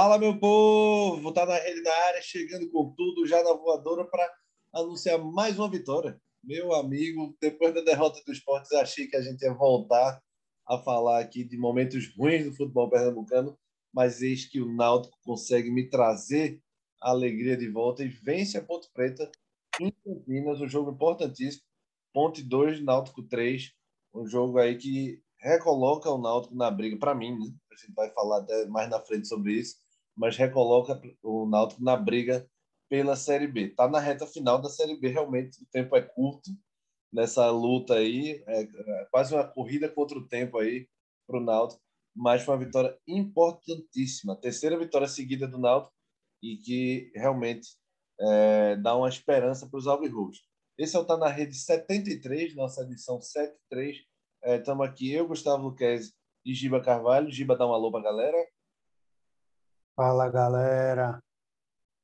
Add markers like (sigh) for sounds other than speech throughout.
Fala, meu povo! Tá na rede da área, chegando com tudo, já na voadora para anunciar mais uma vitória. Meu amigo, depois da derrota do esportes, achei que a gente ia voltar a falar aqui de momentos ruins do futebol pernambucano, mas eis que o Náutico consegue me trazer a alegria de volta e vence a Ponte Preta em Campinas, um jogo importantíssimo. Ponte 2, Náutico 3, um jogo aí que recoloca o Náutico na briga, para mim, né? a gente vai falar mais na frente sobre isso, mas recoloca o Náutico na briga pela Série B. Está na reta final da Série B, realmente o tempo é curto nessa luta aí, é, é quase uma corrida contra o tempo aí para o Náutico, mas foi uma vitória importantíssima, terceira vitória seguida do Náutico e que realmente é, dá uma esperança para os alvirrubos. Esse é o Tá na Rede 73, nossa edição 73. Estamos é, aqui, eu, Gustavo Luquez e Giba Carvalho. Giba, dá um alô para a galera. Fala, galera.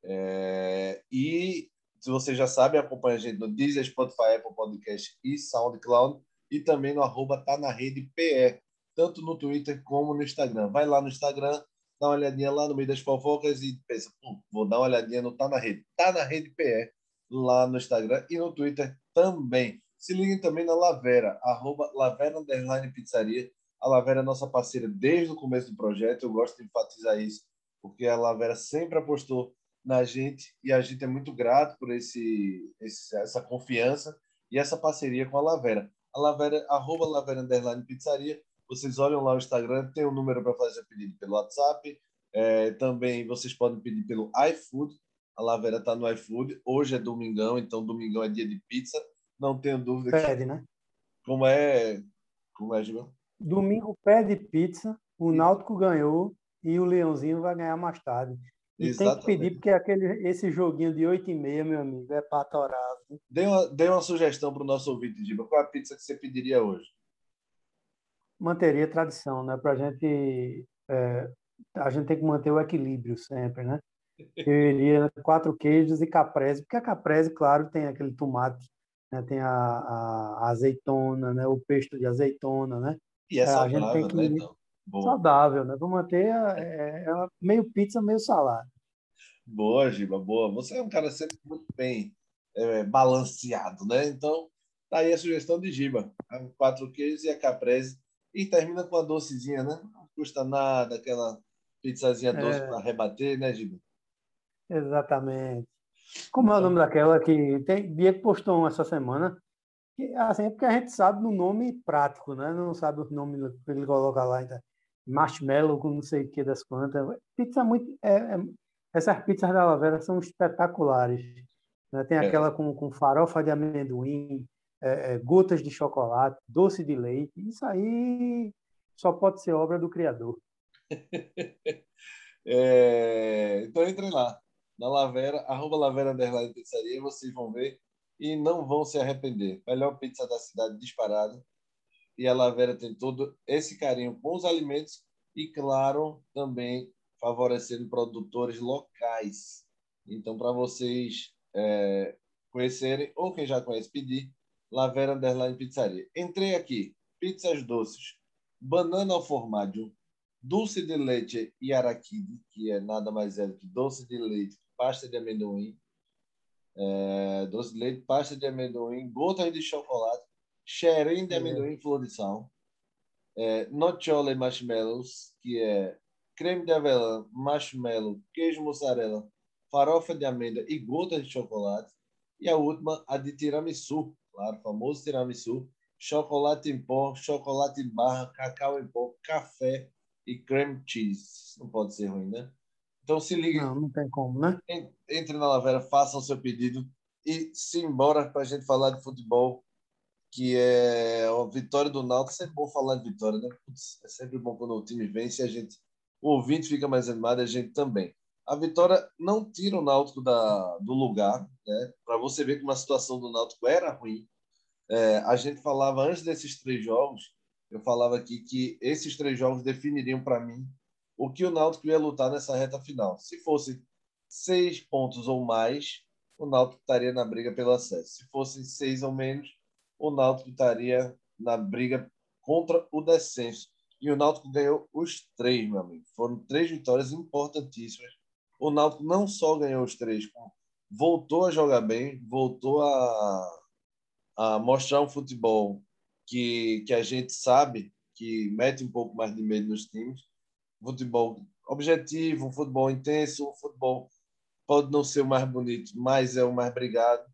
É, e, se você já sabe, acompanha a gente no Deezer, Spotify, Apple Podcast e SoundCloud. E também no arroba Tá na Rede PE, tanto no Twitter como no Instagram. Vai lá no Instagram, dá uma olhadinha lá no meio das fofocas e pensa, vou dar uma olhadinha no Tá na Rede. Tá na Rede PE, lá no Instagram e no Twitter também. Se liguem também na Lavera, arroba Lavera Underline Pizzaria. A Lavera é nossa parceira desde o começo do projeto. Eu gosto de enfatizar isso, porque a Lavera sempre apostou na gente e a gente é muito grato por esse, esse essa confiança e essa parceria com a Lavera. A Lavera, arroba Lavera Underline Pizzaria. Vocês olham lá o Instagram, tem um número para fazer pedido pelo WhatsApp. É, também vocês podem pedir pelo iFood. A Lavera está no iFood. Hoje é domingão, então domingão é dia de pizza não tenho dúvida. Pede, que... né? Como é, como é, Gil? Domingo pede pizza, o Náutico ganhou e o Leãozinho vai ganhar mais tarde. E Exatamente. tem que pedir, porque aquele, esse joguinho de 8 e meia, meu amigo, é patorado. Dê uma, dê uma sugestão para o nosso ouvinte, Giba. Qual é a pizza que você pediria hoje? Manteria tradição, né? Para a gente. É, a gente tem que manter o equilíbrio sempre, né? (laughs) Eu iria quatro queijos e caprese, porque a caprese, claro, tem aquele tomate né? tem a, a, azeitona, né? o pesto de azeitona, né? E é saudável, a gente tem que... né? Então, saudável, né? Vamos manter é, é, meio pizza, meio salada. Boa, Giba, boa. Você é um cara sempre muito bem é, balanceado, né? Então, tá aí a sugestão de Giba. Quatro queijos e a caprese. E termina com a docezinha, né? Não custa nada, aquela pizzazinha doce é... para rebater, né, Giba? Exatamente. Como é o nome daquela que tem Diego postou essa semana? Que, assim, é porque a gente sabe no nome prático, né? Não sabe o nome que ele coloca lá. Então, marshmallow com não sei o que das quantas. Pizza muito. É, é, essas pizzas da Lavera são espetaculares. Né? Tem é. aquela com, com farofa de amendoim, é, é, gotas de chocolate, doce de leite. Isso aí só pode ser obra do criador. (laughs) Então entre lá na Lavera, arroba Lavera Underline Pizzaria, vocês vão ver e não vão se arrepender. Melhor pizza da cidade disparada. E a Lavera tem todo esse carinho com os alimentos e, claro, também favorecendo produtores locais. Então, para vocês é, conhecerem, ou quem já conhece, pedir, Lavera Underline Pizzaria. Entrei aqui, pizzas doces, banana ao formaggio, dulce de leite e araquide, que é nada mais é do que doce de leite pasta de amendoim, é, doce de leite, pasta de amendoim, gotas de chocolate, xerém de amendoim, flor de sal, é, nocciole marshmallows, que é creme de avelã, marshmallow, queijo mussarela, farofa de amêndoa e gotas de chocolate. E a última, a de tiramisu, claro, famoso tiramisu, chocolate em pó, chocolate em barra, cacau em pó, café e cream cheese. Não pode ser ruim, né? Então se ligue. Não, não tem como, né? Entre na Lavera, façam o seu pedido e se embora para a gente falar de futebol, que é a vitória do Náutico. É sempre bom falar de vitória, né? é sempre bom quando o time vence e a gente, o ouvinte fica mais animado e a gente também. A vitória não tira o Náutico da, do lugar, né? Para você ver que uma situação do Náutico era ruim. É, a gente falava antes desses três jogos, eu falava aqui que esses três jogos definiriam para mim o que o Náutico ia lutar nessa reta final. Se fosse seis pontos ou mais, o Náutico estaria na briga pelo acesso. Se fosse seis ou menos, o Náutico estaria na briga contra o descenso. E o Náutico ganhou os três, meu amigo. Foram três vitórias importantíssimas. O Náutico não só ganhou os três, voltou a jogar bem, voltou a, a mostrar um futebol que, que a gente sabe que mete um pouco mais de medo nos times. Futebol objetivo, um futebol intenso, um futebol pode não ser o mais bonito, mas é o mais brigado.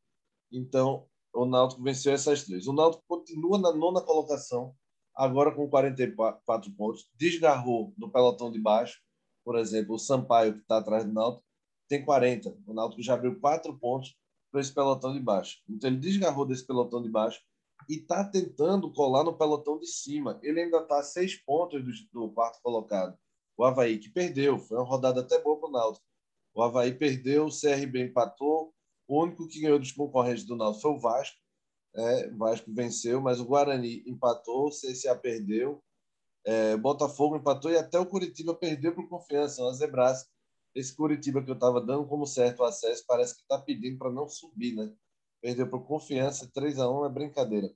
Então, o Náutico venceu essas três. O Náutico continua na nona colocação, agora com 44 pontos. Desgarrou no pelotão de baixo. Por exemplo, o Sampaio, que está atrás do Náutico, tem 40. O Náutico já abriu quatro pontos para esse pelotão de baixo. Então, ele desgarrou desse pelotão de baixo e está tentando colar no pelotão de cima. Ele ainda está a seis pontos do, do quarto colocado. O Havaí, que perdeu, foi uma rodada até boa para o Náutico. O Havaí perdeu, o CRB empatou. O único que ganhou dos concorrentes do Náutico foi o Vasco. É, o Vasco venceu, mas o Guarani empatou, o CSA perdeu. É, Botafogo empatou e até o Curitiba perdeu por confiança, uma zebraça. Esse Curitiba que eu estava dando como certo acesso parece que está pedindo para não subir, né? Perdeu por confiança, 3 a 1 é brincadeira.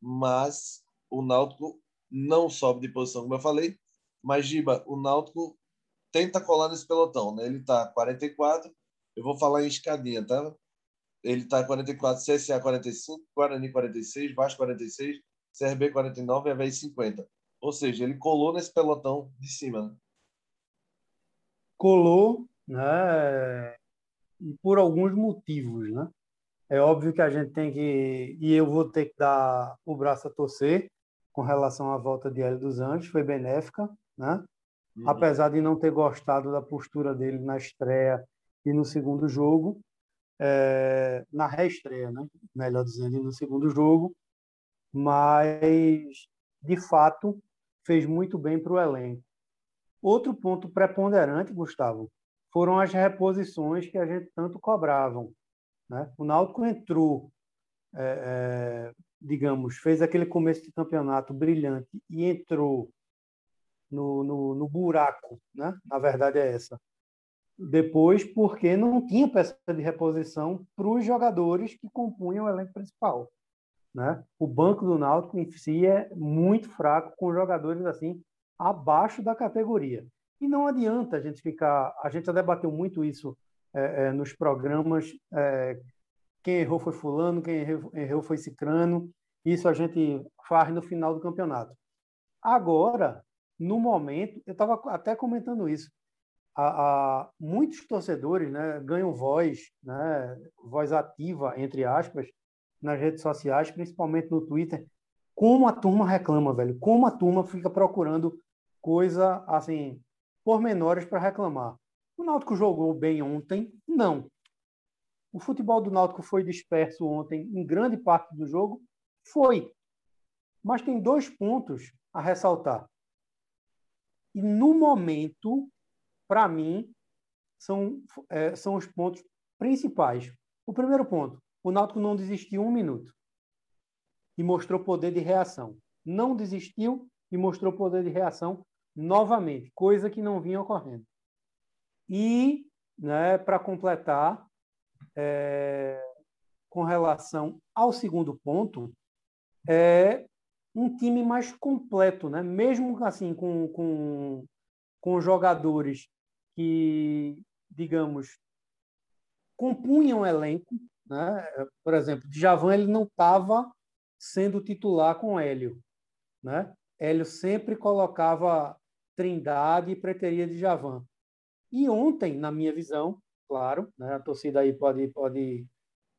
Mas o Náutico não sobe de posição, como eu falei. Mas, Giba, o Náutico tenta colar nesse pelotão, né? Ele está 44, eu vou falar em escadinha, tá? Ele está 44, CSA 45, Guarani 46, Vasco 46, CRB 49 e Havaí 50. Ou seja, ele colou nesse pelotão de cima. Né? Colou, né? Por alguns motivos, né? É óbvio que a gente tem que. E eu vou ter que dar o braço a torcer com relação à volta de Hélio dos Anjos, foi benéfica, né? Uhum. Apesar de não ter gostado da postura dele na estreia e no segundo jogo, é, na reestreia, né? melhor dizendo, no segundo jogo, mas de fato fez muito bem para o elenco. Outro ponto preponderante, Gustavo, foram as reposições que a gente tanto cobravam. Né? O Náutico entrou, é, é, digamos, fez aquele começo de campeonato brilhante e entrou no, no, no buraco, né? na verdade é essa. Depois, porque não tinha peça de reposição para os jogadores que compunham o elenco principal. Né? O banco do Náutico em si é muito fraco, com jogadores assim abaixo da categoria. E não adianta a gente ficar. A gente já debateu muito isso é, é, nos programas. É, quem errou foi Fulano, quem errou, errou foi Cicrano. Isso a gente faz no final do campeonato. Agora, no momento, eu estava até comentando isso. A, a, muitos torcedores né, ganham voz, né, voz ativa, entre aspas, nas redes sociais, principalmente no Twitter. Como a turma reclama, velho. Como a turma fica procurando coisa, assim, pormenores para reclamar. O Náutico jogou bem ontem? Não. O futebol do Náutico foi disperso ontem em grande parte do jogo? Foi. Mas tem dois pontos a ressaltar. E no momento, para mim, são, é, são os pontos principais. O primeiro ponto: o Náutico não desistiu um minuto e mostrou poder de reação. Não desistiu e mostrou poder de reação novamente, coisa que não vinha ocorrendo. E, né, para completar, é, com relação ao segundo ponto, é um time mais completo, né? mesmo assim com, com, com jogadores que, digamos, compunham o elenco. Né? Por exemplo, Djavan ele não estava sendo titular com Hélio. Né? Hélio sempre colocava Trindade e preteria Djavan. E ontem, na minha visão, claro, né, a torcida aí pode, pode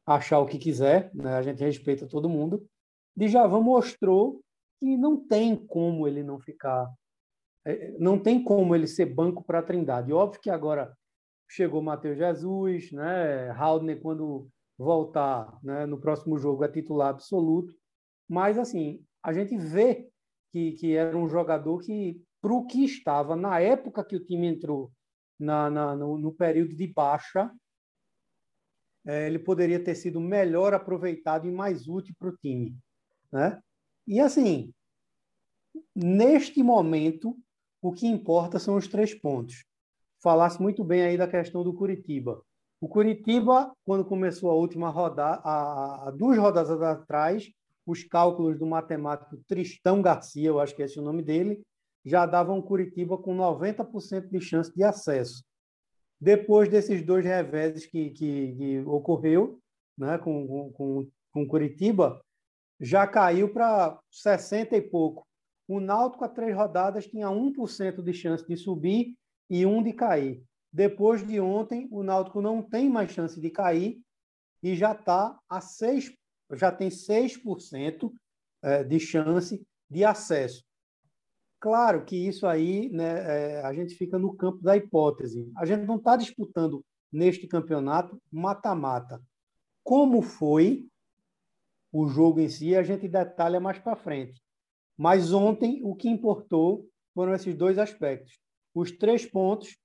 achar o que quiser, né, a gente respeita todo mundo. Djavan mostrou que não tem como ele não ficar, não tem como ele ser banco para a Trindade. Óbvio que agora chegou Matheus Jesus, né, Haldner quando voltar né, no próximo jogo é titular absoluto, mas assim a gente vê que, que era um jogador que para o que estava na época que o time entrou na, na no, no, período de baixa, é, ele poderia ter sido melhor aproveitado e mais útil para o time. Né? E assim, neste momento, o que importa são os três pontos. Falasse muito bem aí da questão do Curitiba. O Curitiba, quando começou a última rodada, há duas rodadas atrás, os cálculos do matemático Tristão Garcia, eu acho que é esse o nome dele, já davam Curitiba com 90% de chance de acesso. Depois desses dois reveses que, que, que ocorreu né, com, com, com Curitiba, já caiu para 60 e pouco. O Náutico, a três rodadas, tinha 1% de chance de subir e 1 de cair. Depois de ontem, o Náutico não tem mais chance de cair e já está a 6, já tem 6% é, de chance de acesso. Claro que isso aí, né, é, a gente fica no campo da hipótese. A gente não está disputando neste campeonato mata-mata. Como foi o jogo em si, a gente detalha mais para frente. Mas ontem o que importou foram esses dois aspectos: os três pontos,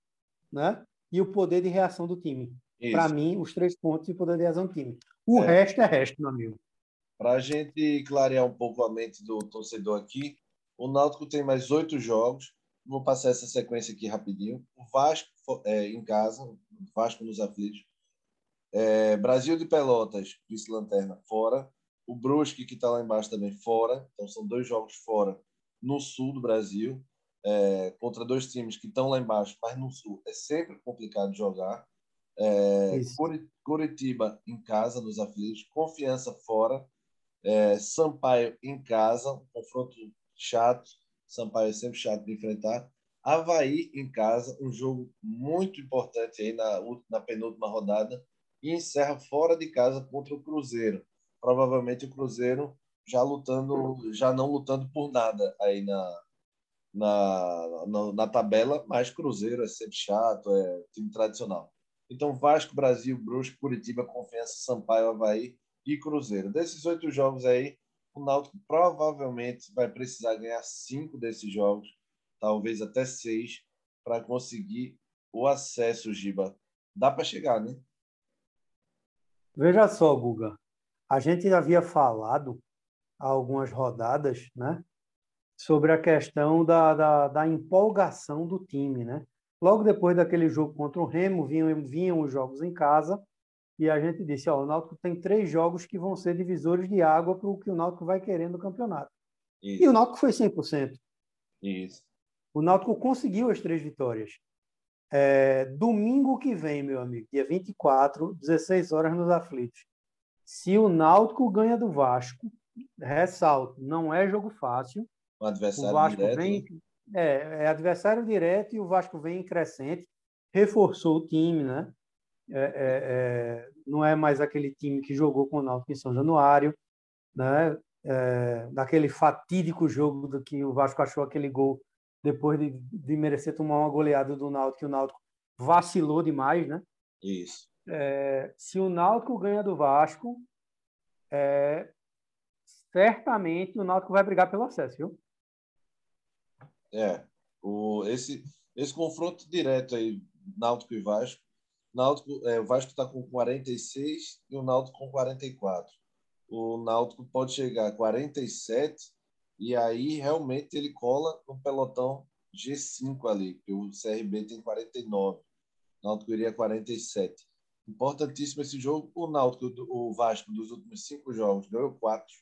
né, e o poder de reação do time. Para mim, os três pontos e o poder de reação do time. O é. resto é resto, meu amigo. Para a gente clarear um pouco a mente do torcedor aqui, o Náutico tem mais oito jogos. Vou passar essa sequência aqui rapidinho. O Vasco é, em casa, o Vasco nos aflitos. É, Brasil de Pelotas, vice-lanterna, fora. O Brusque, que está lá embaixo também, fora. Então, são dois jogos fora no sul do Brasil, é, contra dois times que estão lá embaixo, mas no sul é sempre complicado jogar. É, Curitiba em casa, nos aflitos. Confiança fora. É, Sampaio em casa, um confronto chato. Sampaio é sempre chato de enfrentar. Havaí em casa, um jogo muito importante aí na, na penúltima rodada. E encerra fora de casa contra o Cruzeiro. Provavelmente o Cruzeiro já lutando, já não lutando por nada aí na, na, na, na tabela, mas Cruzeiro é sempre chato, é time tradicional. Então, Vasco, Brasil, Brusque, Curitiba, Confiança, Sampaio, Havaí e Cruzeiro. Desses oito jogos aí, o Náutico provavelmente vai precisar ganhar cinco desses jogos, talvez até seis, para conseguir o acesso, Giba. Dá para chegar, né? Veja só, Guga. A gente havia falado há algumas rodadas, né? Sobre a questão da, da, da empolgação do time, né? Logo depois daquele jogo contra o Remo, vinham, vinham os jogos em casa, e a gente disse, ó, o Náutico tem três jogos que vão ser divisores de água para o que o Náutico vai querer no campeonato. Isso. E o Náutico foi 100%. Isso. O Náutico conseguiu as três vitórias. É, domingo que vem, meu amigo, dia 24, 16 horas nos aflitos. Se o Náutico ganha do Vasco, ressalto, não é jogo fácil. O adversário o Vasco direto, vem, né? é, é adversário direto e o Vasco vem em crescente, reforçou o time, né? É, é, é, não é mais aquele time que jogou com o Náutico em São Januário, né? É, daquele fatídico jogo do que o Vasco achou aquele gol depois de, de merecer tomar uma goleada do Náutico, que o Náutico vacilou demais, né? Isso. É, se o Náutico ganha do Vasco, é, certamente o Náutico vai brigar pelo acesso, viu? É, o, esse, esse confronto direto aí, Náutico e Vasco, Náutico, é, o Vasco está com 46 e o Náutico com 44. O Náutico pode chegar a 47 e aí realmente ele cola no pelotão G5 ali, que o CRB tem 49. O Náutico iria 47. Importantíssimo esse jogo. O Náutico, o Vasco, dos últimos cinco jogos, ganhou quatro.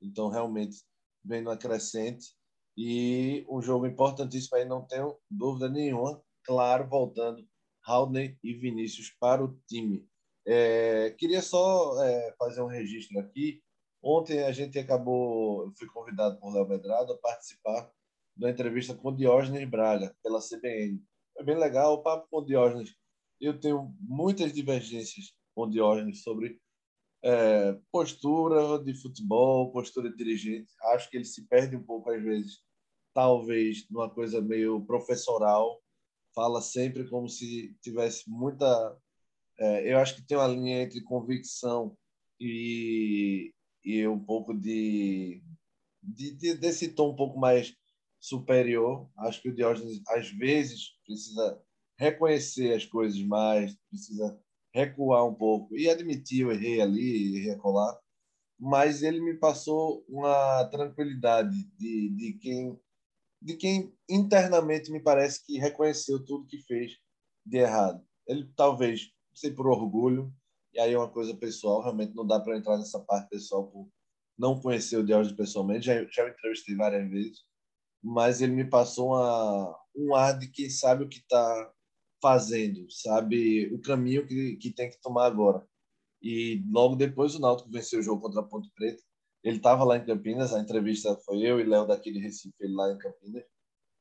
Então, realmente, vem no crescente. E um jogo importantíssimo aí, não tenho dúvida nenhuma. Claro, voltando Haldner e Vinícius para o time. É, queria só é, fazer um registro aqui. Ontem a gente acabou, fui convidado por Léo Medrado a participar da entrevista com Diógenes Braga, pela CBN. Foi bem legal o papo com Diógenes. Eu tenho muitas divergências com Diógenes sobre é, postura de futebol, postura de dirigente. Acho que ele se perde um pouco às vezes, talvez numa coisa meio professoral, fala sempre como se tivesse muita. É, eu acho que tem uma linha entre convicção e, e um pouco de, de, de, desse tom um pouco mais superior. Acho que o Diógenes, às vezes, precisa reconhecer as coisas mais, precisa recuar um pouco e admitir eu errei ali, errei colar, mas ele me passou uma tranquilidade de, de quem de quem internamente me parece que reconheceu tudo que fez de errado. Ele talvez, sei por orgulho, e aí é uma coisa pessoal, realmente não dá para entrar nessa parte pessoal por não conhecer o Diógenes pessoalmente, já, já o entrevistei várias vezes, mas ele me passou uma, um ar de quem sabe o que está fazendo, sabe o caminho que, que tem que tomar agora. E logo depois o Náutico venceu o jogo contra a Ponte Preta. Ele estava lá em Campinas, a entrevista foi eu e Léo daqui de Recife, ele lá em Campinas.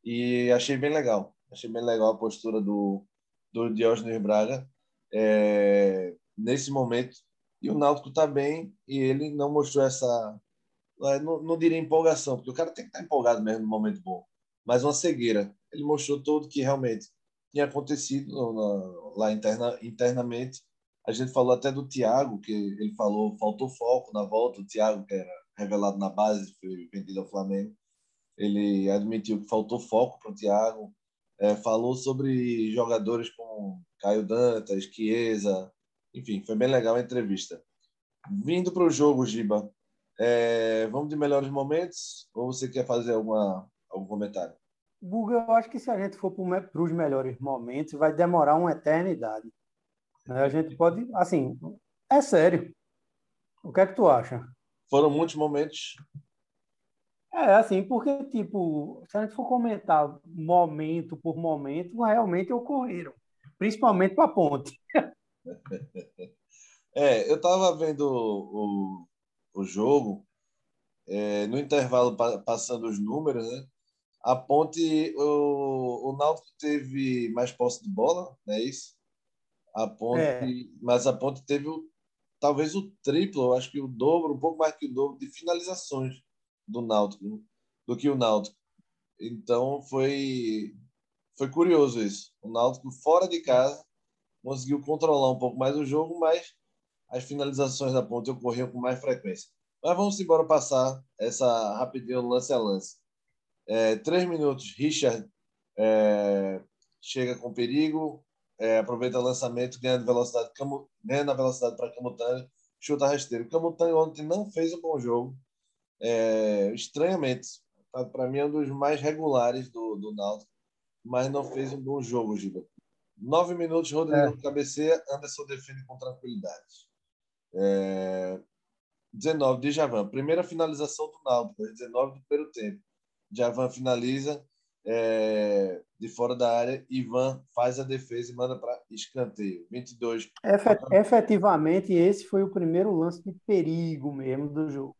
E achei bem legal. Achei bem legal a postura do, do Diógenes Braga é, nesse momento. E o Náutico está bem e ele não mostrou essa. É, não, não diria empolgação, porque o cara tem que estar tá empolgado mesmo no momento bom, mas uma cegueira. Ele mostrou tudo que realmente tinha acontecido na, lá interna, internamente a gente falou até do Thiago, que ele falou, faltou foco na volta. O Thiago, que era revelado na base, foi vendido ao Flamengo. Ele admitiu que faltou foco para o Thiago. É, falou sobre jogadores como Caio Dantas, Chiesa. Enfim, foi bem legal a entrevista. Vindo para o jogo, Giba, é, vamos de melhores momentos? Ou você quer fazer alguma, algum comentário? Google, eu acho que se a gente for para os melhores momentos, vai demorar uma eternidade. A gente pode, assim, é sério. O que é que tu acha? Foram muitos momentos. É, assim, porque, tipo, se a gente for comentar momento por momento, realmente ocorreram. Principalmente para a ponte. (laughs) é, eu estava vendo o, o, o jogo, é, no intervalo passando os números, né? A ponte, o, o Náutico teve mais posse de bola, não é isso? A Ponte, é. mas a Ponte teve o, talvez o triplo, acho que o dobro, um pouco mais que o dobro de finalizações do Náutico, do que o Náutico. Então foi foi curioso isso. O Náutico fora de casa conseguiu controlar um pouco mais o jogo, mas as finalizações da Ponte ocorriam com mais frequência. Mas vamos embora passar essa rapidinho lance a lance. É, três minutos, Richard é, chega com perigo, é, aproveita o lançamento, ganha velocidade, ganha na velocidade para Camutanga, chuta rasteiro. Camutanga ontem não fez um bom jogo, é, estranhamente. Tá, para mim é um dos mais regulares do, do Náutico, mas não fez um bom jogo, Giba. Nove minutos, Rodrigo é. cabeceia, Anderson defende com tranquilidade. É, 19 de Javan, primeira finalização do Náutico, 19 do primeiro tempo. Javan finaliza, é, de fora da área, Ivan faz a defesa e manda para escanteio. 22. Efetivamente, esse foi o primeiro lance de perigo mesmo do jogo.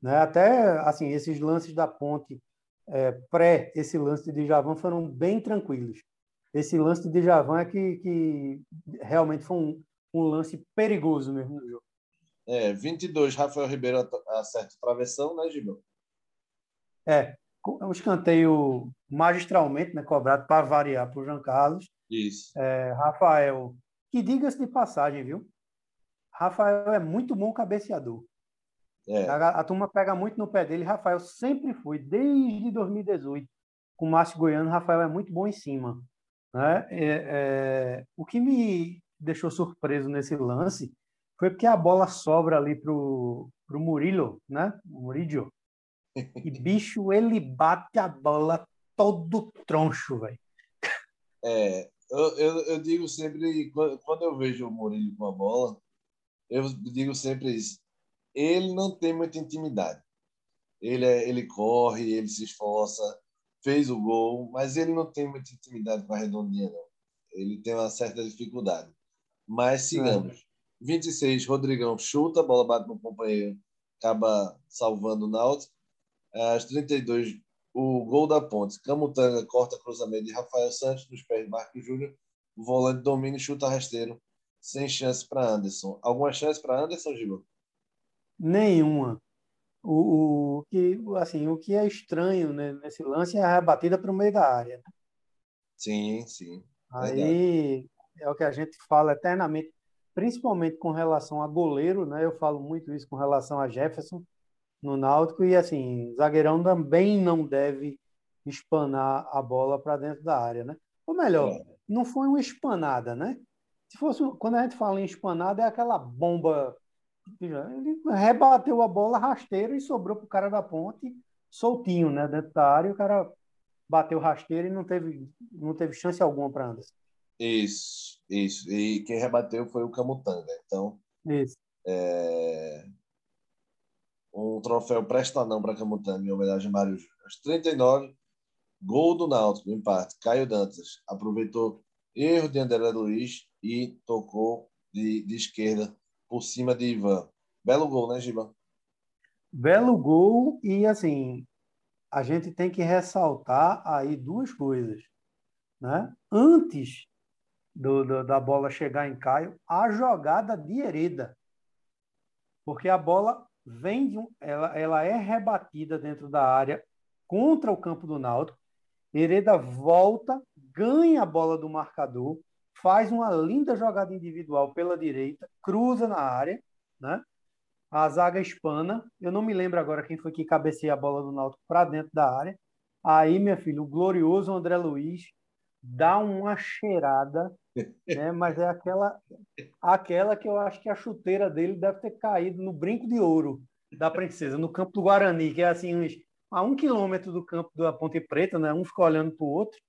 Né? Até assim, esses lances da ponte é, pré esse lance de Javan foram bem tranquilos. Esse lance de Javan é que, que realmente foi um, um lance perigoso mesmo no jogo. É, 22, Rafael Ribeiro acerta o travessão, né, Gibão? É, um escanteio magistralmente né, cobrado para variar para o Jean Carlos. Isso. É, Rafael, que diga-se de passagem, viu? Rafael é muito bom cabeceador. É. A, a, turma pega muito no pé dele. Rafael sempre foi, desde 2018, com o Márcio Goiano. Rafael é muito bom em cima. Né? É, é, o que me deixou surpreso nesse lance foi porque a bola sobra ali para o Murilo, né? O Murillo. E, bicho, ele bate a bola todo troncho, velho. É, eu, eu, eu, digo sempre, quando eu vejo o Murilo com a bola, eu digo sempre isso. Ele não tem muita intimidade. Ele, é, ele corre, ele se esforça, fez o gol, mas ele não tem muita intimidade com a redondinha, não. Ele tem uma certa dificuldade. Mas sigamos. É. 26, Rodrigão chuta, a bola bate no companheiro, acaba salvando o Náutico. Às 32, o gol da Ponte. Camutanga corta cruzamento de Rafael Santos nos pés de Marcos Júnior. O volante domina e chuta rasteiro. Sem chance para Anderson. Alguma chance para Anderson, Gil? Nenhuma. O, o, que, assim, o que é estranho né, nesse lance é a batida para o meio da área. Né? Sim, sim. Aí Verdade. é o que a gente fala eternamente, principalmente com relação a goleiro, né? Eu falo muito isso com relação a Jefferson no Náutico e assim, zagueirão também não deve espanar a bola para dentro da área, né? Ou melhor, é. não foi uma espanada, né? Se fosse quando a gente fala em espanada é aquela bomba ele rebateu a bola rasteiro e sobrou para o cara da ponte soltinho, né, dentro da área, o cara bateu rasteiro e não teve não teve chance alguma para Anderson. Isso, isso. E quem rebateu foi o Camutanga. Então, isso. É um troféu Presta Não para Camutanga, em homenagem a Mário Júnior. Aos 39, Gol do Náutico, empate. Caio Dantas aproveitou erro de André Luiz e tocou de, de esquerda por cima de Ivan. Belo gol, né, Giba? Belo gol e, assim, a gente tem que ressaltar aí duas coisas. Né? Antes do, do, da bola chegar em Caio, a jogada de Hereda. Porque a bola vem de um, ela, ela é rebatida dentro da área contra o campo do Náutico. Hereda volta, ganha a bola do marcador, faz uma linda jogada individual pela direita, cruza na área, né? A zaga espana. Eu não me lembro agora quem foi que cabeceia a bola do Náutico para dentro da área. Aí, minha filha, o glorioso André Luiz dá uma cheirada, né? Mas é aquela aquela que eu acho que a chuteira dele deve ter caído no brinco de ouro da princesa, no campo do Guarani, que é assim uns a um quilômetro do campo da Ponte Preta, né? Um fica olhando para o outro,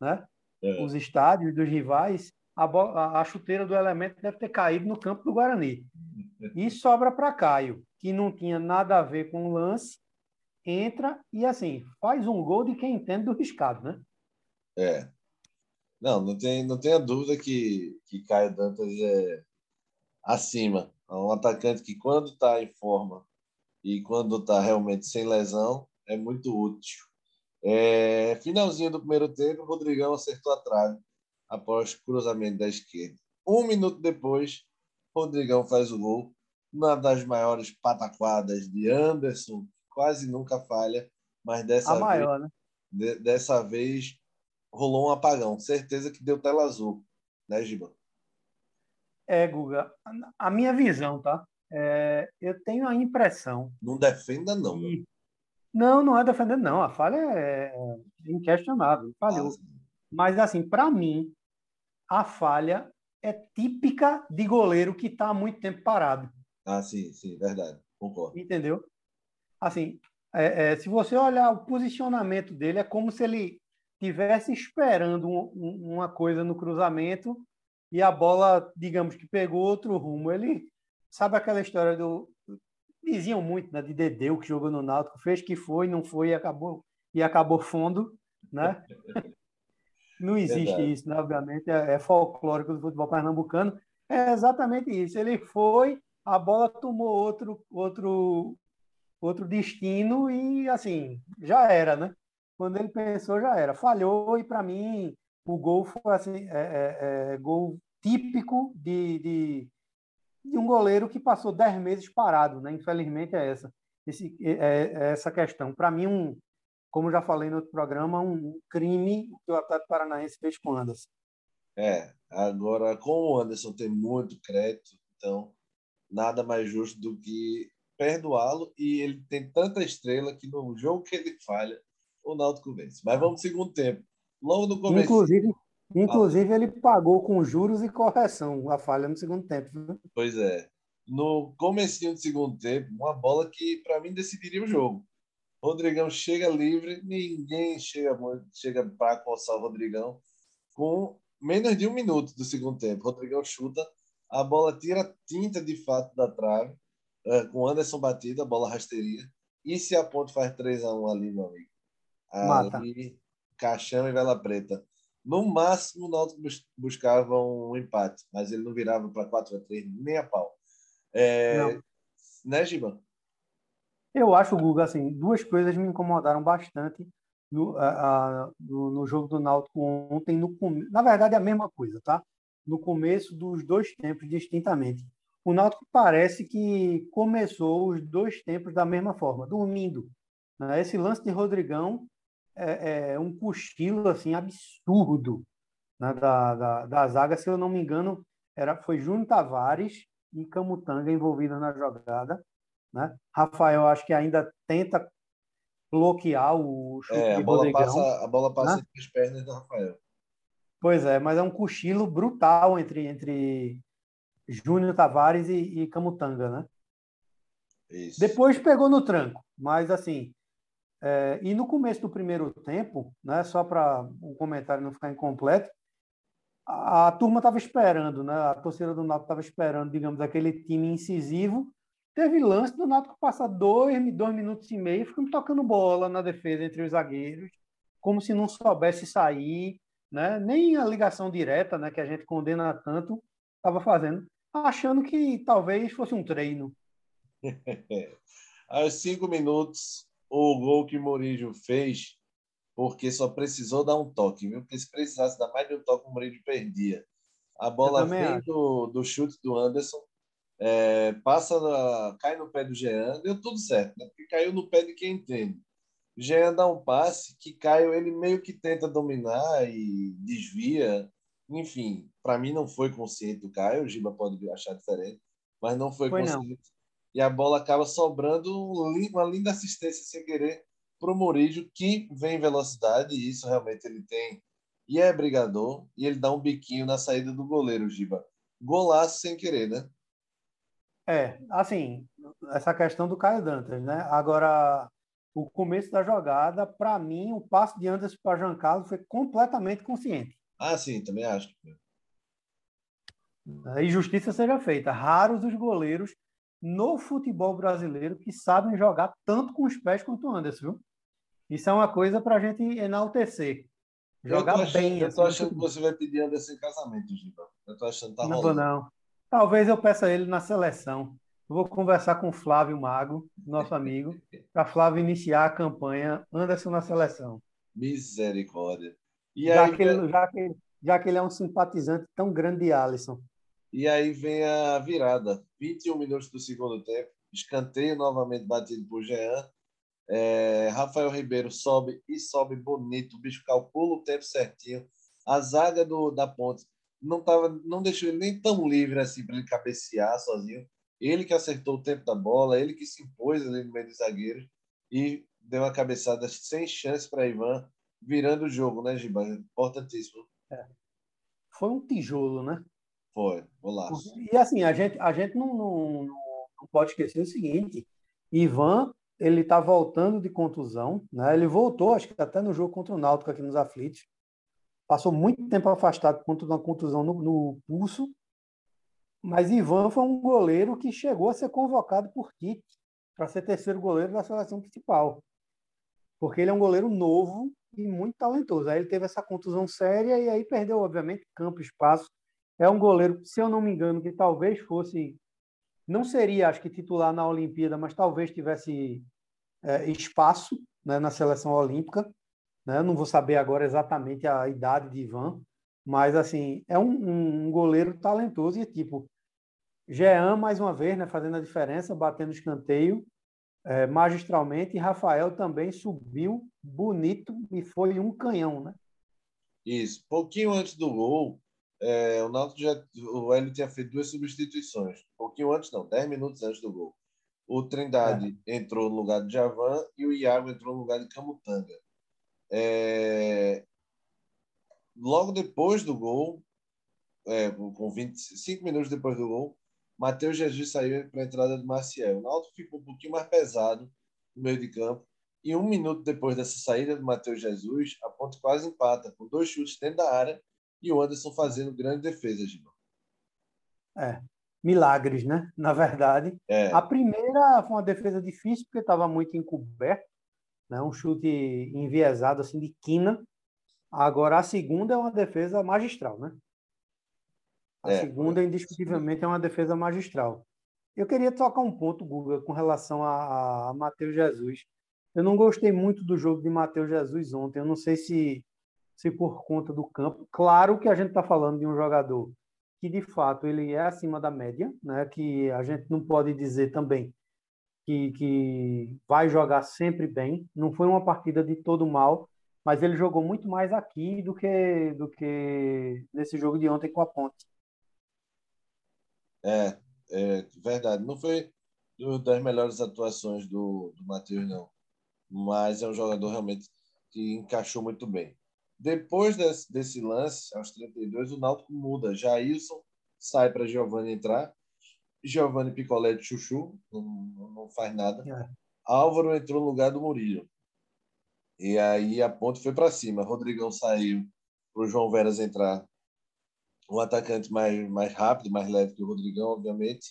né? É. Os estádios dos rivais, a, a, a, chuteira do elemento deve ter caído no campo do Guarani. E sobra para Caio, que não tinha nada a ver com o lance, entra e assim faz um gol de quem entende do riscado, né? É. Não, não tem, não tenha dúvida que que Caio Dantas é acima, é um atacante que quando está em forma e quando está realmente sem lesão, é muito útil. É, finalzinho do primeiro tempo, Rodrigão acertou a trave após cruzamento da esquerda. Um minuto depois, Rodrigão faz o gol. Uma das maiores pataquadas de Anderson, quase nunca falha, mas dessa a maior, vez, né? De, dessa vez rolou um apagão. Certeza que deu tela azul, né, Giba? É, Guga. A minha visão, tá? é, eu tenho a impressão. Não defenda, não. Que... Não, não é defendendo, não. A falha é, é inquestionável. Falhou. Ah, Mas, assim, para mim, a falha é típica de goleiro que está há muito tempo parado. Ah, sim, sim, verdade. Concordo. Entendeu? Assim, é, é, se você olhar o posicionamento dele, é como se ele tivesse esperando um, um, uma coisa no cruzamento e a bola, digamos que pegou outro rumo. Ele Sabe aquela história do. Diziam muito, né? De Dedeu, que jogou no Náutico, fez que foi, não foi e acabou, e acabou fundo, né? (laughs) não existe Verdade. isso, né? Obviamente, é, é folclórico do futebol pernambucano. É exatamente isso. Ele foi, a bola tomou outro, outro, outro destino e, assim, já era, né? Quando ele pensou, já era. Falhou e, para mim, o gol foi assim, é, é, é, gol típico de, de, de um goleiro que passou 10 meses parado, né? Infelizmente é essa, esse, é, é essa questão. Para mim, um, como já falei no outro programa, um crime que o Atlético Paranaense fez com o Anderson. É, agora com o Anderson tem muito crédito, então nada mais justo do que perdoá-lo e ele tem tanta estrela que no jogo que ele falha, o Náutico vence. Mas vamos pro segundo tempo. Logo no começo. Inclusive, Inclusive, ele pagou com juros e correção a falha no segundo tempo. Pois é. No comecinho do segundo tempo, uma bola que, para mim, decidiria o jogo. Rodrigão chega livre, ninguém chega, chega para coçar o Rodrigão. Com menos de um minuto do segundo tempo, Rodrigão chuta, a bola tira tinta de fato da trave, é, com Anderson batido, a bola rasteirinha. E se a ponte faz 3 a 1 ali, meu amigo? Mata. Ali, caixão e vela preta. No máximo, o Náutico buscava um empate, mas ele não virava para 4 a 3 nem a pau. É... Né, Giba? Eu acho, Guga, assim, duas coisas me incomodaram bastante no, a, a, no, no, jogo do Náutico ontem. No, na verdade, é a mesma coisa, tá? No começo dos dois tempos, distintamente. O Náutico parece que começou os dois tempos da mesma forma, dormindo. Né? Esse lance de Rodrigão é, é um cochilo assim absurdo né, da, da, da, zaga. Se eu não me engano, era, foi Júnior Tavares e Camutanga envolvidos na jogada. Né? Rafael, acho que ainda tenta bloquear o chute é, a bola Rodrigão, passa A bola passa né? entre as pernas do Rafael. Pois é, mas é um cochilo brutal entre, entre Júnior Tavares e, e Camutanga, né? Isso. Depois pegou no tranco, mas assim, é, e no começo do primeiro tempo, né, só para o comentário não ficar incompleto, a, a turma estava esperando, né, a torcida do Náutico estava esperando, digamos, aquele time incisivo. Teve lance do Náutico passar dois, dois minutos e meio, ficando tocando bola na defesa entre os zagueiros. como se não soubesse sair, né? Nem a ligação direta, né, que a gente condena tanto, estava fazendo, achando que talvez fosse um treino. (laughs) Aos cinco minutos, o gol que o Mourinho fez, porque só precisou dar um toque, viu? Porque se precisasse dar mais de um toque, o Mourinho perdia. A bola vem do, do chute do Anderson, é, passa na, cai no pé do Jean, deu tudo certo, né? Porque caiu no pé de quem entende. Jean dá um passe que Caio ele meio que tenta dominar e desvia. Enfim, para mim não foi consciente o Caio, o Giba pode achar diferente, mas não foi, foi consciente. Não. E a bola acaba sobrando uma linda assistência sem querer para o Murillo, que vem em velocidade, e isso realmente ele tem e é brigador, e ele dá um biquinho na saída do goleiro, Giba. Golaço sem querer, né? É, assim, essa questão do Caio Dantas, né? Agora, o começo da jogada, para mim, o passo de Anderson para Jean Carlos foi completamente consciente. Ah, sim, também acho. E justiça seja feita. Raros os goleiros no futebol brasileiro que sabem jogar tanto com os pés quanto o Anderson, viu? Isso é uma coisa para a gente enaltecer. Jogar eu achando, bem. Eu tô assim, achando que você vai pedir Anderson em casamento, Giba. Eu tô achando que tá rolando. Não, não. Talvez eu peça ele na seleção. Eu vou conversar com o Flávio Mago, nosso amigo, (laughs) para Flávio iniciar a campanha Anderson na seleção. Misericórdia. E já, aí, que ele, já, que, já que ele é um simpatizante tão grande de Alisson. E aí vem a virada. 21 minutos do segundo tempo. Escanteio novamente batido por Jean. É, Rafael Ribeiro sobe e sobe bonito. O bicho calcula o tempo certinho. A zaga do, da ponte não, tava, não deixou ele nem tão livre assim para ele cabecear sozinho. Ele que acertou o tempo da bola, ele que se impôs ali no meio dos zagueiros e deu uma cabeçada sem chance para Ivan, virando o jogo, né, Giba? Importantíssimo. É. Foi um tijolo, né? Foi, golaço. E assim, a gente, a gente não, não, não pode esquecer o seguinte: Ivan, ele está voltando de contusão, né? Ele voltou, acho que até no jogo contra o Náutico aqui nos aflitos. Passou muito tempo afastado por conta de uma contusão no, no pulso mas Ivan foi um goleiro que chegou a ser convocado por Tite para ser terceiro goleiro da seleção principal. Porque ele é um goleiro novo e muito talentoso. Aí ele teve essa contusão séria e aí perdeu, obviamente, campo, espaço. É um goleiro, se eu não me engano, que talvez fosse. Não seria, acho que, titular na Olimpíada, mas talvez tivesse é, espaço né, na seleção olímpica. Né? Não vou saber agora exatamente a idade de Ivan, mas assim é um, um goleiro talentoso e tipo Jean, mais uma vez, né, fazendo a diferença, batendo escanteio é, magistralmente, e Rafael também subiu bonito e foi um canhão, né? Isso. Pouquinho antes do gol, é, o Náutico já, o Hélio tinha feito duas substituições. Pouquinho antes, não, dez minutos antes do gol. O Trindade é. entrou no lugar de Javan e o Iago entrou no lugar de Camutanga. É... Logo depois do gol, é, com 25 minutos depois do gol, Matheus Jesus saiu para a entrada do Maciel. O Náutico ficou um pouquinho mais pesado no meio de campo. E um minuto depois dessa saída do Matheus Jesus, a Ponte quase empata, com dois chutes dentro da área e o Anderson fazendo grande defesa, Gilmar. É, milagres, né? Na verdade. É. A primeira foi uma defesa difícil, porque estava muito encoberto, né? um chute enviesado, assim, de quina. Agora, a segunda é uma defesa magistral, né? A é. segunda, indiscutivelmente, é uma defesa magistral. Eu queria tocar um ponto, Guga, com relação a, a Matheus Jesus. Eu não gostei muito do jogo de Matheus Jesus ontem. Eu não sei se, se por conta do campo. Claro que a gente está falando de um jogador que, de fato, ele é acima da média, né? que a gente não pode dizer também que, que vai jogar sempre bem. Não foi uma partida de todo mal, mas ele jogou muito mais aqui do que, do que nesse jogo de ontem com a Ponte. É, é verdade. Não foi das melhores atuações do, do Matheus, não. Mas é um jogador realmente que encaixou muito bem. Depois desse, desse lance, aos 32, o Náutico muda. Jailson sai para Giovanni entrar. Giovanni Picolé de Chuchu, não, não faz nada. É. Álvaro entrou no lugar do Murilo. E aí a ponte foi para cima. Rodrigão saiu para o João Veras entrar um atacante mais, mais rápido, mais leve que o Rodrigão, obviamente.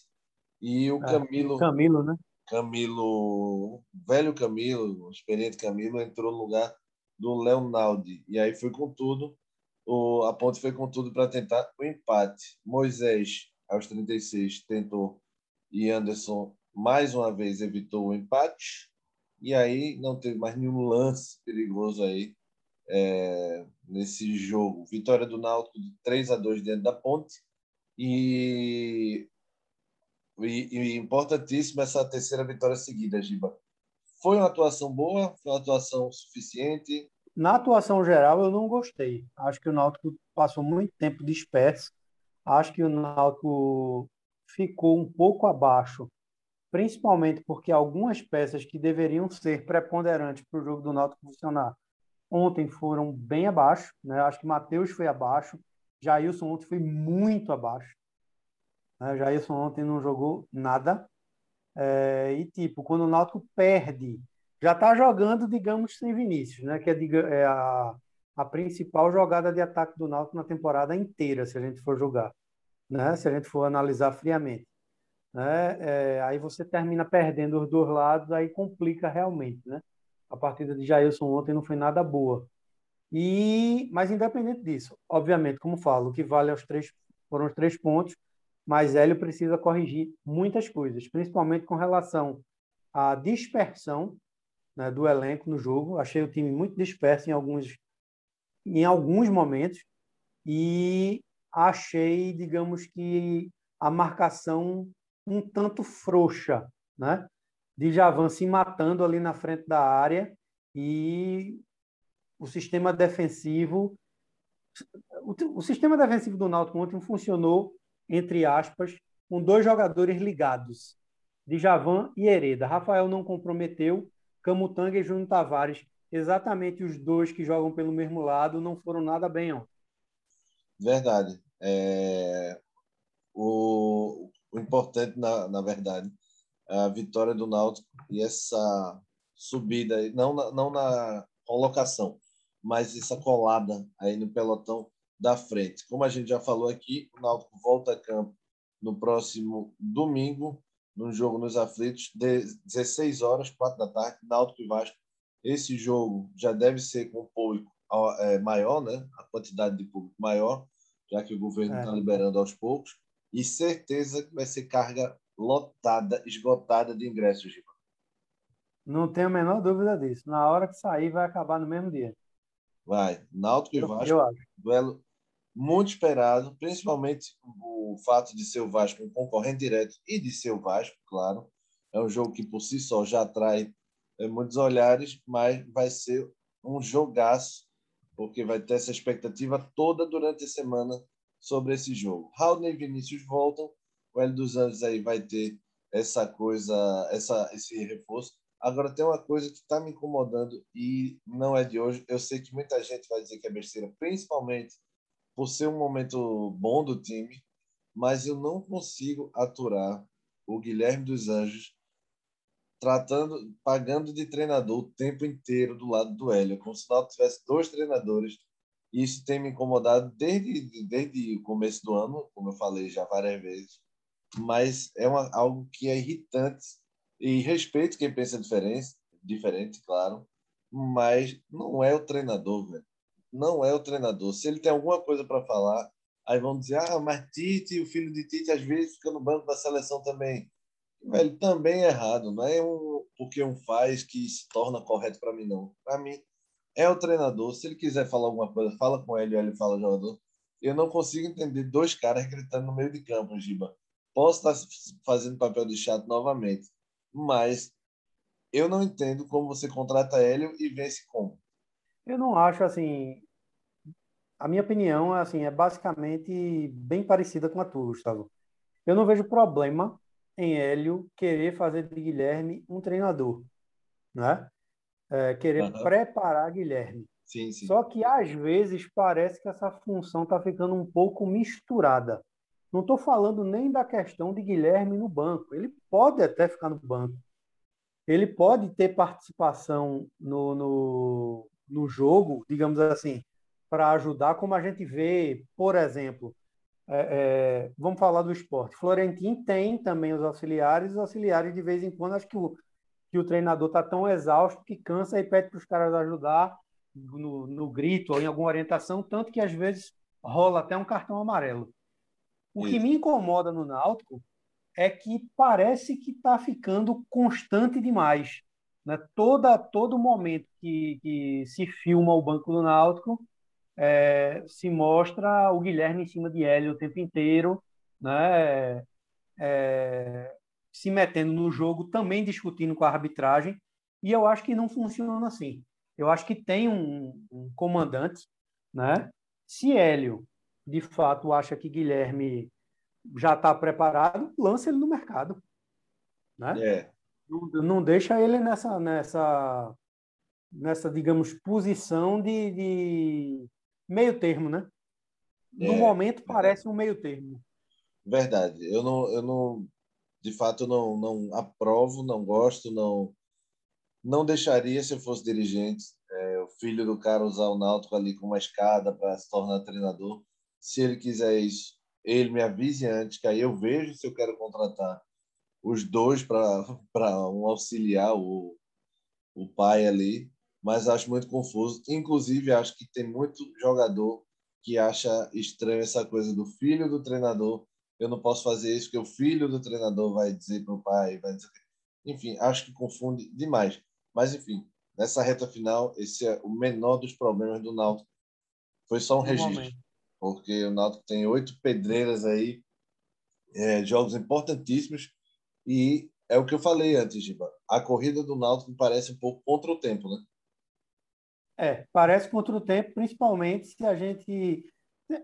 E o é, Camilo. Camilo, né? Camilo, velho Camilo, experiente Camilo, entrou no lugar do Leonaldi. E aí foi com tudo. O, a Ponte foi com tudo para tentar o empate. Moisés, aos 36, tentou e Anderson mais uma vez evitou o empate. E aí não teve mais nenhum lance perigoso aí é, nesse jogo. Vitória do Náutico de 3 a 2 dentro da Ponte. E, e, e importantíssima essa terceira vitória seguida, Giba. Foi uma atuação boa? Foi uma atuação suficiente? Na atuação geral, eu não gostei. Acho que o Náutico passou muito tempo disperso. Acho que o Náutico ficou um pouco abaixo, principalmente porque algumas peças que deveriam ser preponderantes para o jogo do Náutico funcionar ontem foram bem abaixo. Né? Acho que Matheus foi abaixo. Jailson ontem foi muito abaixo. Né? Jailson ontem não jogou nada. É, e, tipo, quando o Náutico perde, já está jogando, digamos, sem Vinícius, né? que é, é a, a principal jogada de ataque do Náutico na temporada inteira, se a gente for jogar, né? se a gente for analisar friamente. Né? É, aí você termina perdendo os dois lados, aí complica realmente. Né? A partida de Jailson ontem não foi nada boa. E, mas independente disso, obviamente, como falo, o que vale aos três, foram os três pontos, mas Hélio precisa corrigir muitas coisas, principalmente com relação à dispersão né, do elenco no jogo. Achei o time muito disperso em alguns, em alguns momentos e achei, digamos que, a marcação um tanto frouxa, né? De Javan se matando ali na frente da área e o sistema defensivo o, o sistema defensivo do Náutico ontem funcionou entre aspas, com dois jogadores ligados, Djavan e Hereda. Rafael não comprometeu, Camutanga e Júnior Tavares, exatamente os dois que jogam pelo mesmo lado, não foram nada bem ontem. Verdade. É... O... o, importante, na, na verdade, é a vitória do Náutico e essa subida, não na, não na colocação, mas essa colada aí no pelotão da frente. Como a gente já falou aqui, o Náutico volta a campo no próximo domingo, no jogo nos aflitos, 16 horas, 4 da tarde, Náutico e Vasco. Esse jogo já deve ser com público é, maior, né? a quantidade de público maior, já que o governo está é. liberando aos poucos, e certeza que vai ser carga lotada, esgotada de ingressos, Gilmar. Não tenho a menor dúvida disso. Na hora que sair, vai acabar no mesmo dia. Vai. Náutico e Vasco. Duelo muito esperado, principalmente o fato de ser o Vasco um concorrente direto e de ser o Vasco, claro. É um jogo que por si só já atrai é, muitos olhares, mas vai ser um jogaço, porque vai ter essa expectativa toda durante a semana sobre esse jogo. Raul e Vinícius voltam, o Hélio dos Anjos aí vai ter essa coisa, essa, esse reforço. Agora tem uma coisa que está me incomodando e não é de hoje. Eu sei que muita gente vai dizer que é besteira, principalmente por ser um momento bom do time, mas eu não consigo aturar o Guilherme dos Anjos tratando, pagando de treinador o tempo inteiro do lado do Hélio, como se não tivesse dois treinadores. Isso tem me incomodado desde, desde o começo do ano, como eu falei já várias vezes, mas é uma, algo que é irritante e respeito quem pensa diferente, diferente, claro, mas não é o treinador, velho não é o treinador. Se ele tem alguma coisa para falar, aí vão dizer: ah, mas Tite, o filho de Tite, às vezes fica no banco da seleção também. Velho, também é errado. Não é um, porque um faz que se torna correto para mim, não. Para mim, é o treinador. Se ele quiser falar alguma coisa, fala com ele, ele fala jogador. Eu não consigo entender dois caras gritando no meio de campo, Giba. Posso estar fazendo papel de chato novamente, mas eu não entendo como você contrata Hélio e vence como. Eu não acho assim. A minha opinião assim é basicamente bem parecida com a tua, Gustavo. Eu não vejo problema em Hélio querer fazer de Guilherme um treinador, né? É, querer uhum. preparar Guilherme. Sim, sim. Só que às vezes parece que essa função está ficando um pouco misturada. Não estou falando nem da questão de Guilherme no banco. Ele pode até ficar no banco. Ele pode ter participação no, no, no jogo, digamos assim, para ajudar, como a gente vê, por exemplo, é, é, vamos falar do esporte. Florentino tem também os auxiliares, os auxiliares de vez em quando acho que o, que o treinador está tão exausto que cansa e pede para os caras ajudar no, no grito ou em alguma orientação, tanto que às vezes rola até um cartão amarelo. O Isso. que me incomoda no Náutico é que parece que está ficando constante demais. Né? Toda, todo momento que, que se filma o banco do Náutico, é, se mostra o Guilherme em cima de Hélio o tempo inteiro, né? É, se metendo no jogo, também discutindo com a arbitragem, e eu acho que não funciona assim. Eu acho que tem um, um comandante, né? Se Hélio, de fato, acha que Guilherme já está preparado, lança ele no mercado. Né? É. Não, deixa ele nessa, nessa, nessa digamos, posição de, de meio termo, né? No é, momento parece um meio termo. Verdade. Eu não, eu não, de fato, não, não aprovo, não gosto, não, não deixaria se eu fosse dirigente é, o filho do cara usar o Náutico ali como uma escada para se tornar treinador. Se ele quiser isso, ele me avise antes, que aí eu vejo se eu quero contratar os dois para um auxiliar o, o pai ali, mas acho muito confuso. Inclusive, acho que tem muito jogador que acha estranho essa coisa do filho do treinador. Eu não posso fazer isso, porque o filho do treinador vai dizer para o pai, vai dizer. Enfim, acho que confunde demais. Mas, enfim, nessa reta final, esse é o menor dos problemas do Náutico. Foi só um registro porque o Náutico tem oito pedreiras aí, é, jogos importantíssimos, e é o que eu falei antes, Giba. A corrida do Náutico parece um pouco contra o tempo, né? É, parece contra o tempo, principalmente se a gente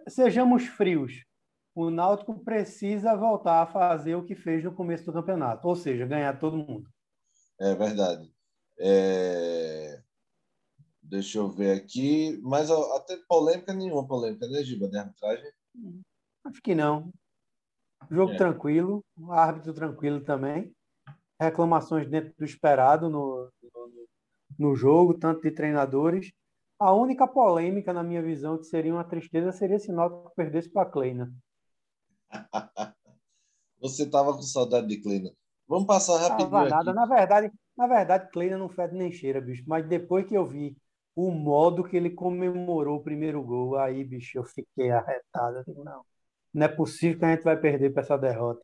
sejamos frios. O Náutico precisa voltar a fazer o que fez no começo do campeonato, ou seja, ganhar todo mundo. É verdade. É... Deixa eu ver aqui. Mas até polêmica nenhuma, polêmica, né, Giba, de arbitragem? Acho que não. Jogo é. tranquilo, árbitro tranquilo também. Reclamações dentro do esperado no, no, no jogo, tanto de treinadores. A única polêmica, na minha visão, que seria uma tristeza, seria se Náutico perdesse para a Kleina. (laughs) Você estava com saudade de Kleina. Vamos passar rapidinho Tava nada. Aqui. Na verdade, na verdade, Kleina não fede nem cheira, bicho. Mas depois que eu vi o modo que ele comemorou o primeiro gol, aí, bicho, eu fiquei arretado. não, não é possível que a gente vai perder para essa derrota.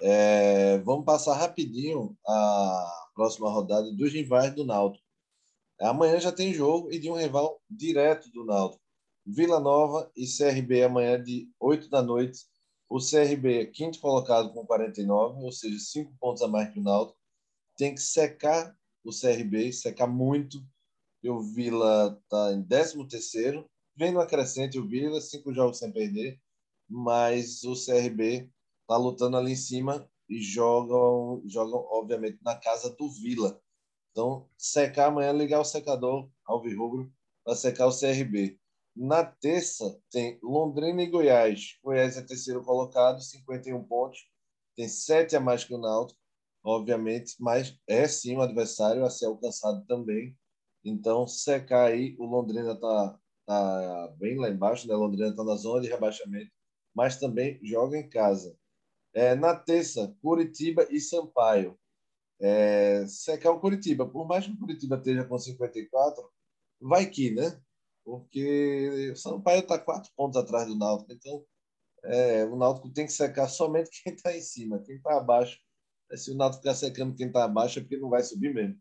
É, vamos passar rapidinho a próxima rodada dos rivais do Náutico. Amanhã já tem jogo e de um rival direto do Náutico. Vila Nova e CRB amanhã de 8 da noite. O CRB é quinto colocado com 49, ou seja, 5 pontos a mais que o Náutico. Tem que secar o CRB, secar muito, e o Vila está em 13º. Vem no acrescente o Vila, cinco jogos sem perder, mas o CRB está lutando ali em cima e jogam, jogam, obviamente, na casa do Vila. Então, secar amanhã, ligar o secador ao Virrubro para secar o CRB. Na terça, tem Londrina e Goiás. Goiás é terceiro colocado, 51 pontos. Tem sete a mais que o Náutico, obviamente, mas é sim um adversário a ser alcançado também. Então, secar aí, o Londrina está tá bem lá embaixo, né? Londrina está na zona de rebaixamento, mas também joga em casa. É, na terça, Curitiba e Sampaio. É, secar o Curitiba, por mais que o Curitiba esteja com 54, vai que, né? Porque o Sampaio está quatro pontos atrás do Náutico, então é, o Náutico tem que secar somente (laughs) quem está em cima, quem está abaixo. Se o Náutico ficar secando quem está abaixo, é porque não vai subir mesmo.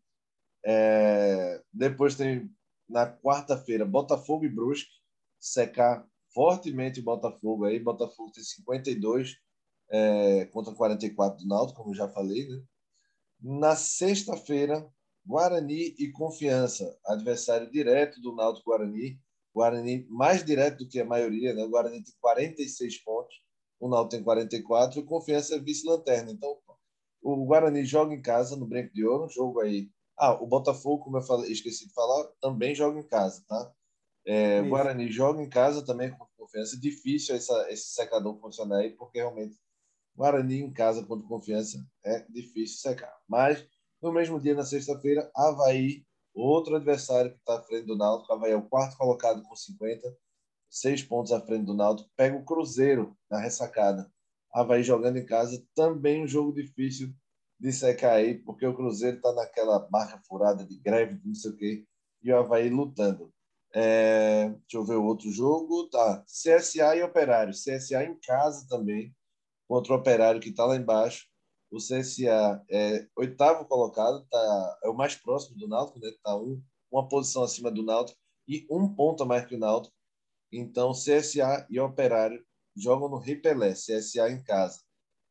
É, depois tem na quarta-feira Botafogo e Brusque, secar fortemente o Botafogo aí. Botafogo tem 52 é, contra 44 do Náutico, como já falei, né? Na sexta-feira, Guarani e Confiança, adversário direto do Náutico Guarani. Guarani mais direto do que a maioria, né? O Guarani tem 46 pontos, o Náutico tem 44 e Confiança é vice-lanterna. Então, o Guarani joga em casa no Brinco de Ouro, um jogo aí ah, o Botafogo, como eu falei, esqueci de falar, também joga em casa, tá? É, o Guarani joga em casa também com confiança. Difícil essa, esse secador funcionar aí, porque realmente Guarani em casa contra confiança é difícil secar. Mas no mesmo dia, na sexta-feira, Havaí, outro adversário que está à frente do Náutico, Havaí é o quarto colocado com 50, seis pontos à frente do Náutico, pega o Cruzeiro na ressacada. Havaí jogando em casa, também um jogo difícil de secar aí, porque o Cruzeiro está naquela marca furada de greve, não sei o quê, e o Havaí lutando. É, deixa eu ver o outro jogo. Tá. CSA e Operário. CSA em casa também, contra o Operário que está lá embaixo. O CSA é oitavo colocado, tá, é o mais próximo do Náutico, né? Tá um, uma posição acima do Náutico e um ponto a mais que o Náutico. Então, CSA e Operário jogam no Rei Pelé, CSA em casa.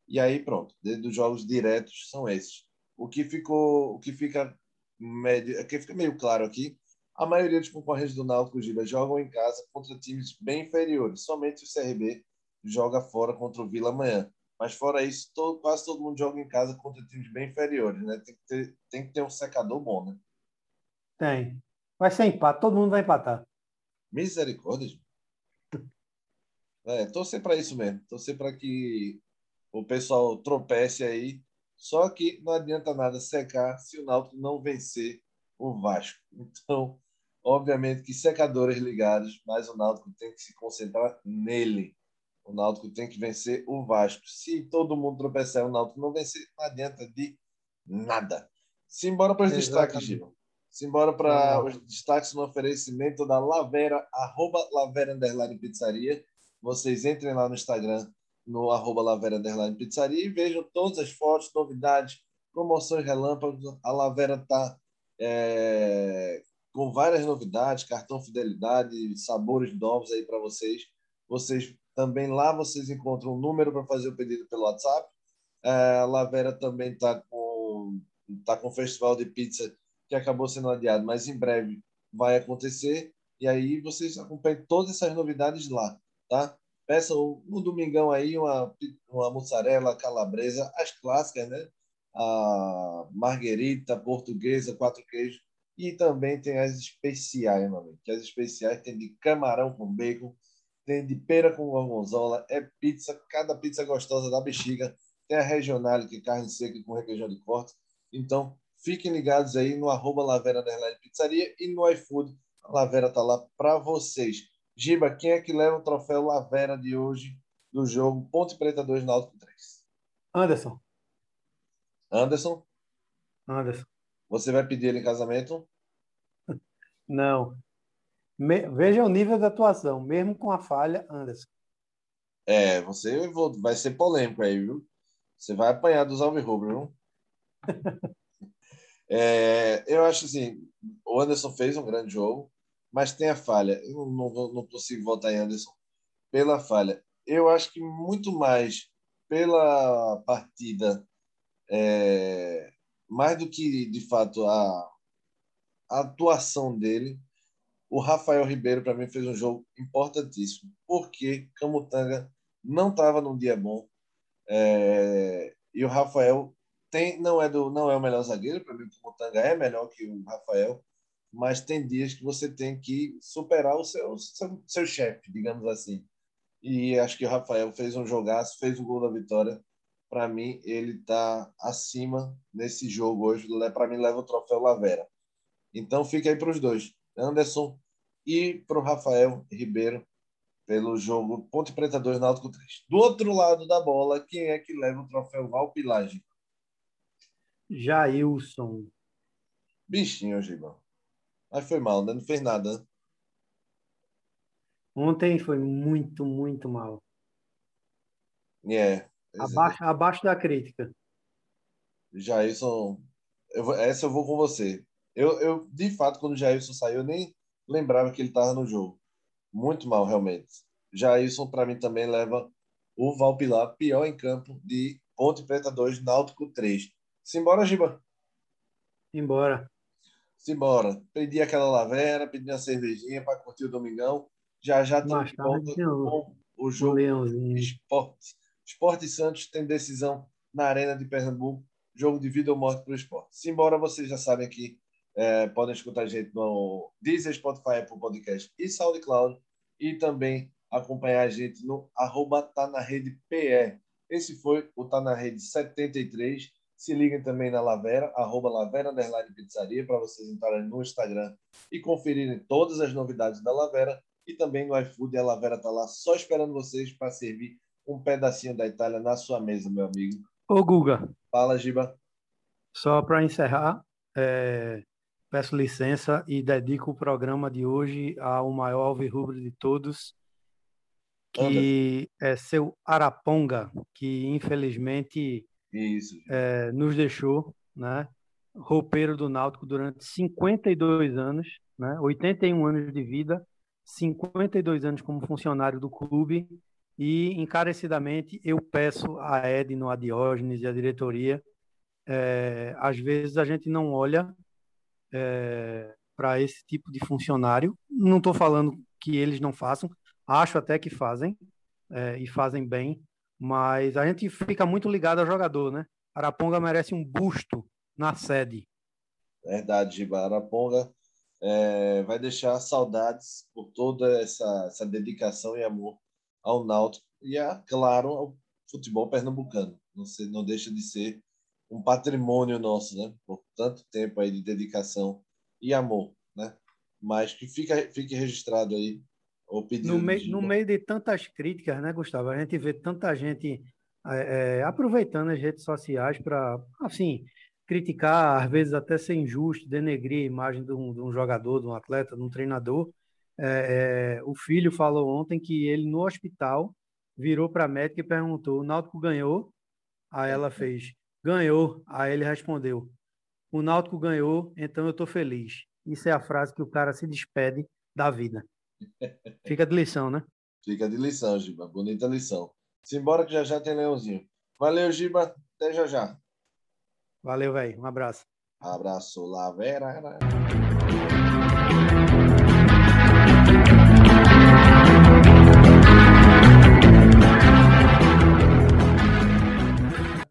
E aí, pronto, desde os jogos diretos são esses. O que ficou, o que fica médio, o que fica meio claro aqui, a maioria dos concorrentes do Náutico Giba jogam em casa contra times bem inferiores. Somente o CRB joga fora contra o Vila amanhã. Mas fora isso, todo, quase todo mundo joga em casa contra times bem inferiores, né? Tem que ter, tem que ter um secador bom, né? Tem. Vai ser empate, todo mundo vai empatar. Misericórdia. É, torcer para isso mesmo. Torcer para que o pessoal tropece aí. Só que não adianta nada secar se o Náutico não vencer o Vasco. Então, obviamente que secadores ligados, mas o Náutico tem que se concentrar nele. O Náutico tem que vencer o Vasco. Se todo mundo tropeçar e o Náutico não vencer, não adianta de nada. Simbora para os destaques, Gil. Simbora para os destaques no oferecimento da Lavera, arroba Lavera Underline Pizzaria. Vocês entrem lá no Instagram, no arroba Lavera Underline Pizzaria e vejam todas as fotos, novidades, promoções relâmpagos. A Lavera está é, com várias novidades, cartão fidelidade, sabores novos aí para vocês. Vocês também lá vocês encontram um número para fazer o pedido pelo WhatsApp. É, a Lavera também está com tá com o festival de pizza que acabou sendo adiado, mas em breve vai acontecer. E aí vocês acompanham todas essas novidades lá, tá? Peçam no domingão aí uma, uma mussarela calabresa, as clássicas, né? A marguerita, portuguesa, quatro queijos. E também tem as especiais, meu amigo. Que as especiais tem de camarão com bacon, tem de pera com gorgonzola, é pizza, cada pizza gostosa da bexiga. Tem a regional, que é carne seca com requeijão de corte. Então, Fiquem ligados aí no arroba Lavera Pizzaria e no iFood. A Lavera tá lá para vocês. Giba, quem é que leva o troféu Lavera de hoje do jogo Ponte Preta 2 Náutico 3? Anderson. Anderson? Anderson. Você vai pedir ele em casamento? (laughs) Não. Me... Veja o nível da atuação, mesmo com a falha, Anderson. É, você vai ser polêmico aí, viu? Você vai apanhar dos Alvirrubros, viu? (laughs) É, eu acho assim, o Anderson fez um grande jogo, mas tem a falha. Eu não, não, não consigo votar em Anderson pela falha. Eu acho que muito mais pela partida, é, mais do que de fato a, a atuação dele, o Rafael Ribeiro para mim fez um jogo importantíssimo, porque Camutanga não estava num dia bom é, e o Rafael tem, não é do, não é o melhor zagueiro, para mim o Motanga é melhor que o Rafael, mas tem dias que você tem que superar o seu seu, seu chefe, digamos assim. E acho que o Rafael fez um jogaço, fez o gol da vitória. Para mim, ele está acima nesse jogo hoje. Para mim, leva o troféu Lavera. Então, fica aí para os dois, Anderson e para o Rafael Ribeiro, pelo jogo Ponte Preta 2, Náutico 3. Do outro lado da bola, quem é que leva o troféu Valpilagem? Jailson. Bichinho, Gibão. Mas foi mal, né? Não fez nada. Ontem foi muito, muito mal. É. Yeah, abaixo, abaixo da crítica. Jailson. Eu, essa eu vou com você. Eu, eu, de fato, quando o Jailson saiu, eu nem lembrava que ele estava no jogo. Muito mal, realmente. Jailson, para mim, também leva o Valpilar pior em campo de Ponte Preta 2, Náutico 3. Simbora, Giba. Simbora. Simbora. Pedi aquela lavera, pedi uma cervejinha para curtir o domingão. Já já estamos de volta com o jogo um esporte. Esporte Santos tem decisão na Arena de Pernambuco. Jogo de vida ou morte para o esporte. Simbora, vocês já sabem que é, podem escutar a gente no Deezer, Spotify, Apple Podcast e SoundCloud. E também acompanhar a gente no arroba tá na rede PE. Esse foi o Tá na Rede 73 se liguem também na Lavera, arroba Lavera Underline Pizzaria, para vocês entrarem no Instagram e conferirem todas as novidades da Lavera. E também no iFood, a Lavera está lá só esperando vocês para servir um pedacinho da Itália na sua mesa, meu amigo. Ô, Guga. Fala, Giba. Só para encerrar, é... peço licença e dedico o programa de hoje ao maior alvirrubro de todos, que é seu Araponga, que infelizmente é, nos deixou, né? Roupeiro do Náutico durante 52 anos, né? 81 anos de vida, 52 anos como funcionário do clube e encarecidamente eu peço a Edno, a Diógenes e a diretoria, é, às vezes a gente não olha é, para esse tipo de funcionário. Não estou falando que eles não façam, acho até que fazem é, e fazem bem, mas a gente fica muito ligado ao jogador, né? Araponga merece um busto na sede. Verdade, Giba. Araponga é, vai deixar saudades por toda essa, essa dedicação e amor ao Náutico e, a, claro, ao futebol pernambucano. Não, se, não deixa de ser um patrimônio nosso, né? Por tanto tempo aí de dedicação e amor, né? Mas que fica, fique registrado aí no, meio, no meio de tantas críticas, né, Gustavo? A gente vê tanta gente é, é, aproveitando as redes sociais para, assim, criticar, às vezes até ser injusto, denegrir a imagem de um, de um jogador, de um atleta, de um treinador. É, é o filho falou ontem que ele, no hospital, virou para a médica e perguntou: o Náutico ganhou? Aí ela fez: ganhou. Aí ele respondeu: o Náutico ganhou, então eu estou feliz. Isso é a frase que o cara se despede da vida. (laughs) Fica de lição, né? Fica de lição, Giba. Bonita lição. Simbora que já já tem leãozinho. Valeu, Giba. Até já já. Valeu, velho. Um abraço. Abraço, Lavera. Thank you.